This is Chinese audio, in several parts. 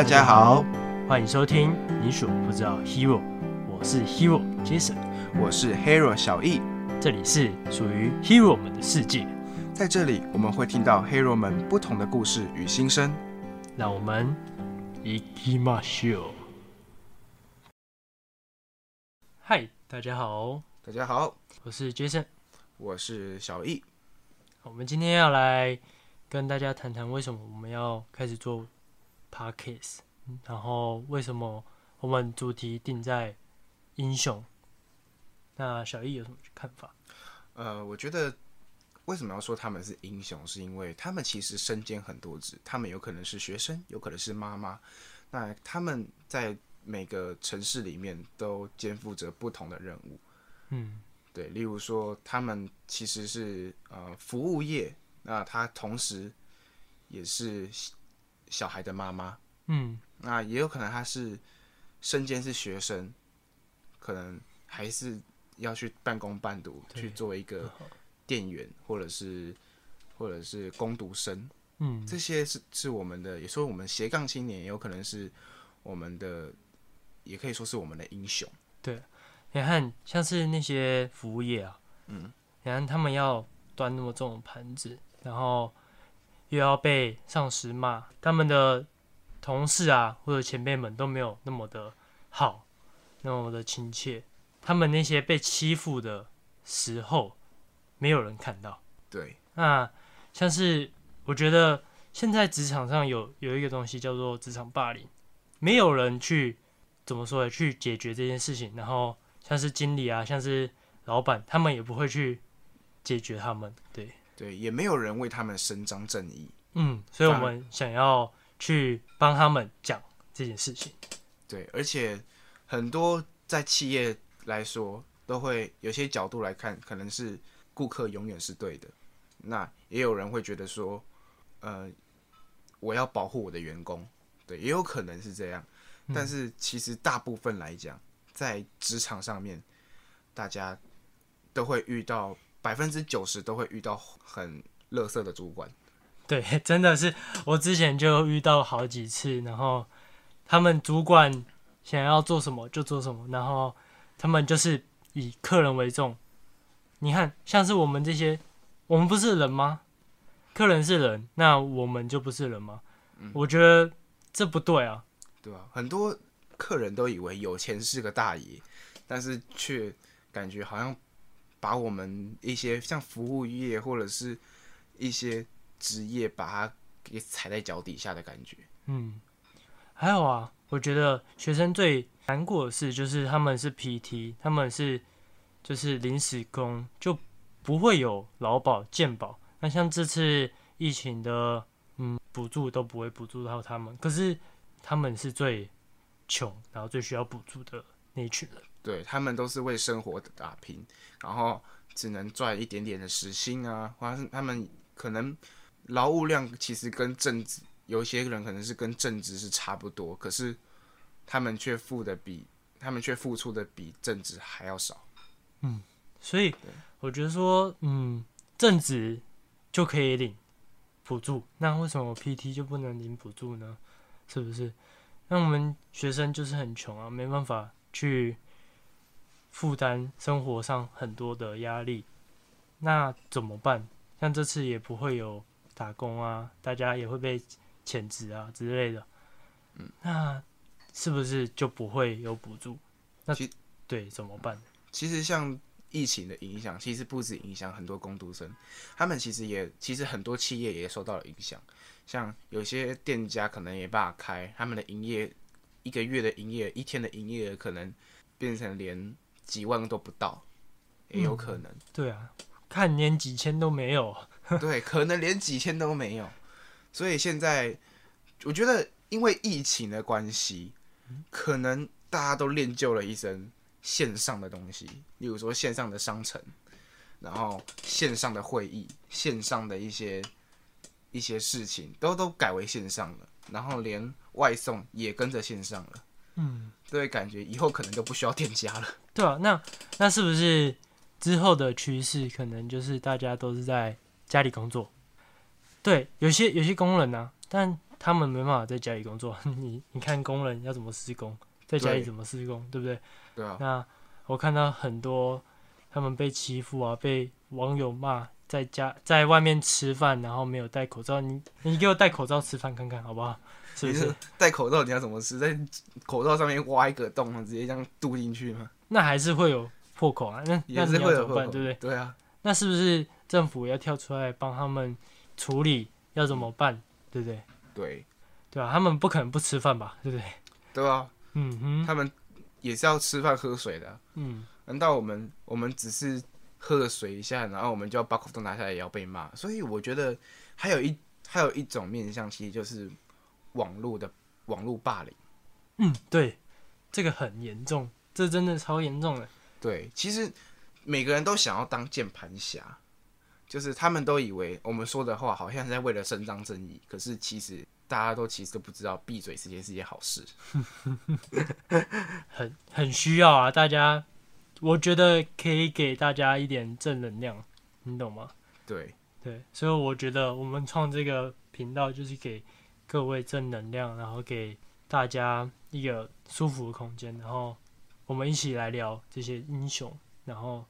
大家好，欢迎收听你所不知道 Hero，我是 Hero Jason，我是 Hero 小易，这里是属于 Hero 们的世界，在这里我们会听到 Hero 们不同的故事与心声，让我们一起马秀。嗨，大家好，大家好，我是 Jason，我是小易，我们今天要来跟大家谈谈为什么我们要开始做 Podcast，然后为什么我们主题定在英雄。那小易有什么看法？呃，我觉得为什么要说他们是英雄，是因为他们其实身兼很多职，他们有可能是学生，有可能是妈妈，那他们在每个城市里面都肩负着不同的任务。嗯，对，例如说他们其实是呃服务业，那他同时也是小小孩的妈妈。嗯，那也有可能他是身兼是学生，可能还是要去半工半读去做一个店员，或者是或者是工读生，嗯，这些是是我们的，也说我们斜杠青年，也有可能是我们的，也可以说是我们的英雄。对你看，像是那些服务业啊，嗯，你看他们要端那么重的盘子，然后又要被上司骂，他们的同事啊或者前辈们都没有那么的好，那么的亲切，他们那些被欺负的时候，没有人看到。对，那像是我觉得现在职场上有有一个东西叫做职场霸凌，没有人去怎么说呢？去解决这件事情，然后像是经理啊，像是老板，他们也不会去解决他们。对，对，也没有人为他们伸张正义。嗯，所以我们想要去帮他们讲这件事情。对，而且很多在企业来说，都会有些角度来看，可能是顾客永远是对的。那也有人会觉得说，呃，我要保护我的员工，对，也有可能是这样。但是其实大部分来讲，在职场上面，大家都会遇到百分之九十都会遇到很垃圾的主管。对，真的是我之前就遇到好几次，然后他们主管想要做什么就做什么，然后他们就是以客人为重。你看，像是我们这些，我们不是人吗？客人是人，那我们就不是人吗？我觉得这不对啊。对吧、很多客人都以为有钱是个大爷，但是却感觉好像把我们一些像服务业或者是一些职业，把它给踩在脚底下的感觉。嗯，还有啊，我觉得学生最难过的事就是他们是 PT，他们是就是临时工，就不会有劳保、健保。那像这次疫情的嗯补助都不会补助到他们，可是他们是最穷，然后最需要补助的那一群人。对他们都是为生活打拼，然后只能赚一点点的时薪啊，或者是他们可能劳务量其实跟正职有些人可能是跟正职是差不多，可是他们却付的比他们却付出的比正职还要少。嗯所以我觉得说，嗯，正职就可以领补助，那为什么 PT 就不能领补助呢？是不是？那我们学生就是很穷啊，没办法去负担生活上很多的压力，那怎么办？像这次也不会有打工啊，大家也会被遣职啊之类的，嗯，那是不是就不会有补助？那其对怎么办？其实像疫情的影响，其实不止影响很多工读生，他们其实也其实很多企业也受到了影响。像有些店家可能也办法开，他们的营业一个月的营业一天的营业额可能变成连几万都不到，也有可能。对啊，看连几千都没有。对，可能连几千都没有。所以现在我觉得，因为疫情的关系，可能大家都练就了一身线上的东西，例如说线上的商城，然后线上的会议，线上的一些一些事情都都改为线上了，然后连外送也跟着线上了。嗯，对感觉以后可能都不需要店家了。对啊，那那是不是之后的趋势可能就是大家都是在家里工作？对，有些有些工人呢、但他们没办法在家里工作。你你看工人要怎么施工，在家里怎么施工，对不对？对啊，那我看到很多他们被欺负啊，被网友骂，在家在外面吃饭，然后没有戴口罩。你你给我戴口罩吃饭看看好不好？是不是？戴口罩你要怎么吃？在口罩上面挖一个洞，直接这样渡进去吗？那还是会有破口啊。那那是你要怎么办？会有破口对不对？对啊，那是不是政府要跳出来帮他们处理？要怎么办？对不对？对对啊，他们不可能不吃饭吧？对不对？对啊，嗯哼，他们也是要吃饭喝水的啊、嗯，难道我们我们只是喝了水一下，然后我们就要把口罩拿下来也要被骂？所以我觉得还有一还有一种面向，其实就是网络的网络霸凌。嗯，对，这个很严重，这真的超严重的。对，其实每个人都想要当键盘侠，就是他们都以为我们说的话好像是在为了伸张正义，可是其实大家都其实都不知道，闭嘴是件是件好事。很很需要啊，大家，我觉得可以给大家一点正能量，你懂吗？对，对，所以我觉得我们创这个频道就是给各位正能量，然后给大家一个舒服的空间，然后我们一起来聊这些英雄，然后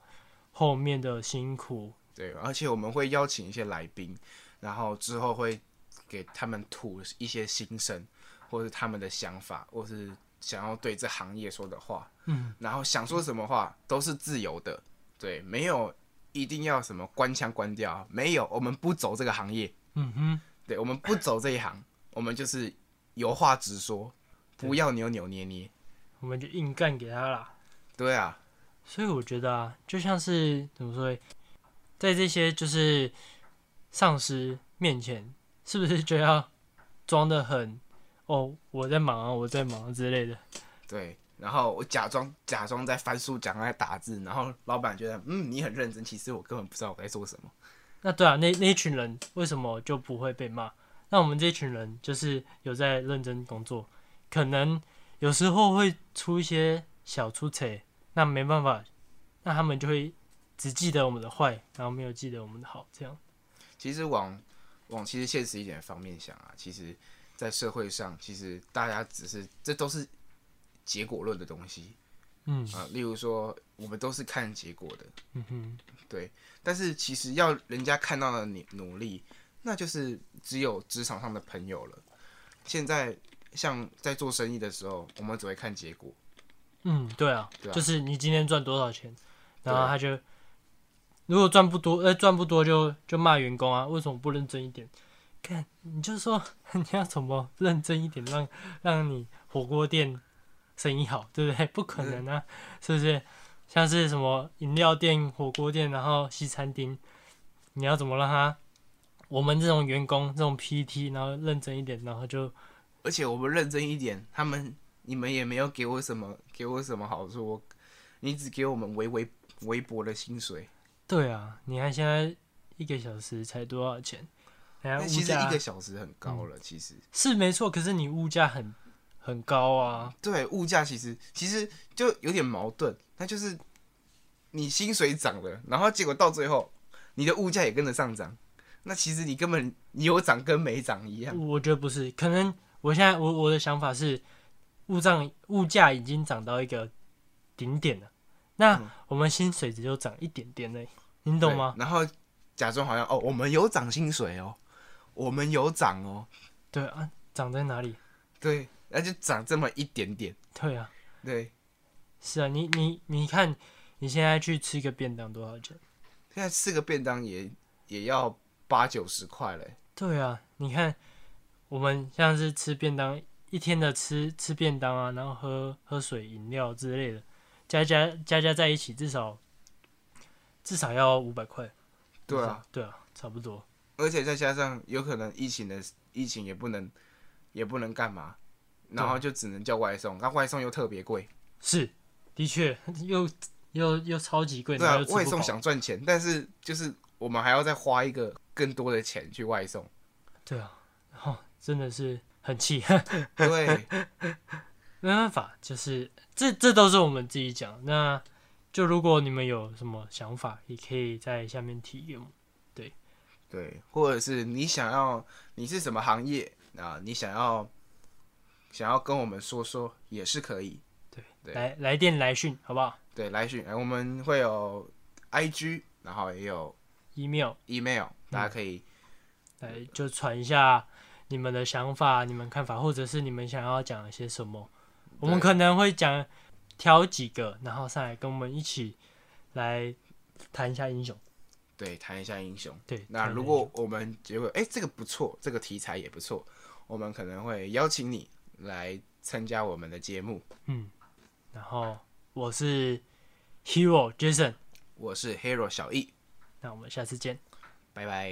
后面的辛苦，对，而且我们会邀请一些来宾，然后之后会给他们吐一些心声，或是他们的想法，或是想要对这行业说的话，嗯，然后想说什么话都是自由的，对，没有一定要什么关腔关掉，没有，我们不走这个行业，嗯哼，对，我们不走这一行，我们就是有话直说，不要扭扭捏捏，我们就硬干给他啦。对啊，所以我觉得啊，就像是怎么说，在这些就是上司面前，是不是就要装的很哦，我在忙啊，我在忙之类的？对，然后我假装假装在翻书，假装在打字，然后老板觉得嗯你很认真，其实我根本不知道我在做什么。那对啊，那那一群人为什么就不会被骂？那我们这群人就是有在认真工作，可能有时候会出一些小出彩，那没办法，那他们就会只记得我们的坏，然后没有记得我们的好，这样。其实往往其实现实一点的方面想啊，其实，在社会上，其实大家只是这都是结果论的东西嗯啊、例如说，我们都是看结果的，嗯哼，对但是其实要人家看到了你努力，那就是只有职场上的朋友了。现在像在做生意的时候，我们只会看结果，嗯，对啊，对啊就是你今天赚多少钱，然后他就如果赚不多，呃，赚不多就就骂员工啊，为什么不认真一点？看，你就说 你要怎么认真一点，让让你火锅店生意好，对不对？不可能啊，是不是？像是什么饮料店、火锅店，然后西餐厅，你要怎么让他？我们这种员工，这种 PT，然后认真一点，然后就而且我们认真一点，他们你们也没有给我什么给我什么好处，我你只给我们微微微薄的薪水。对啊。你看现在一个小时才多少钱？那其实一个小时很高了，其实是没错，可是你物价很很高啊。对物价其实其实就有点矛盾，那就是你薪水涨了，然后结果到最后你的物价也跟着上涨，那其实你根本你有涨跟没涨一样。我觉得不是，可能我现在我我的想法是，物涨物价已经涨到一个顶点了，那嗯我们薪水只有涨一点点而已，你懂吗？然后假装好像哦，我们有涨薪水哦，我们有涨哦，对啊，涨在哪里？对，那就涨这么一点点，对啊，对。是啊，你你你看，你现在去吃个便当多少钱？现在吃个便当也也要八九十块嘞，对啊，你看我们像是吃便当，一天的吃吃便当啊，然后喝喝水、饮料之类的，加加加加在一起，至少至少要五百块。对啊，，对啊，差不多。而且再加上有可能疫情的疫情也不能也不能干嘛，然后就只能叫外送，那外送又特别贵，是，的确又又又超级贵，对啊外送想赚钱，但是就是我们还要再花一个更多的钱去外送，对啊，然后真的是很气，对，没办法，就是这这都是我们自己讲。那就如果你们有什么想法，也可以在下面提给我们。对，或者是你想要你是什么行业，啊，你想要想要跟我们说说也是可以。对来来电来讯好不好对，来讯，哎我们会有 IG，然后也有？email email，大家可以来就传一下你们的想法、你们看法，或者是你们想要讲一些什么，我们可能会讲挑几个，然后上来跟我们一起来谈一下英雄。对谈一下英雄。对，那如果我们结果哎、这个不错，这个题材也不错，我们可能会邀请你来参加我们的节目。嗯然后我是 Hero Jason，我是 Hero 小易，那我们下次见。拜拜。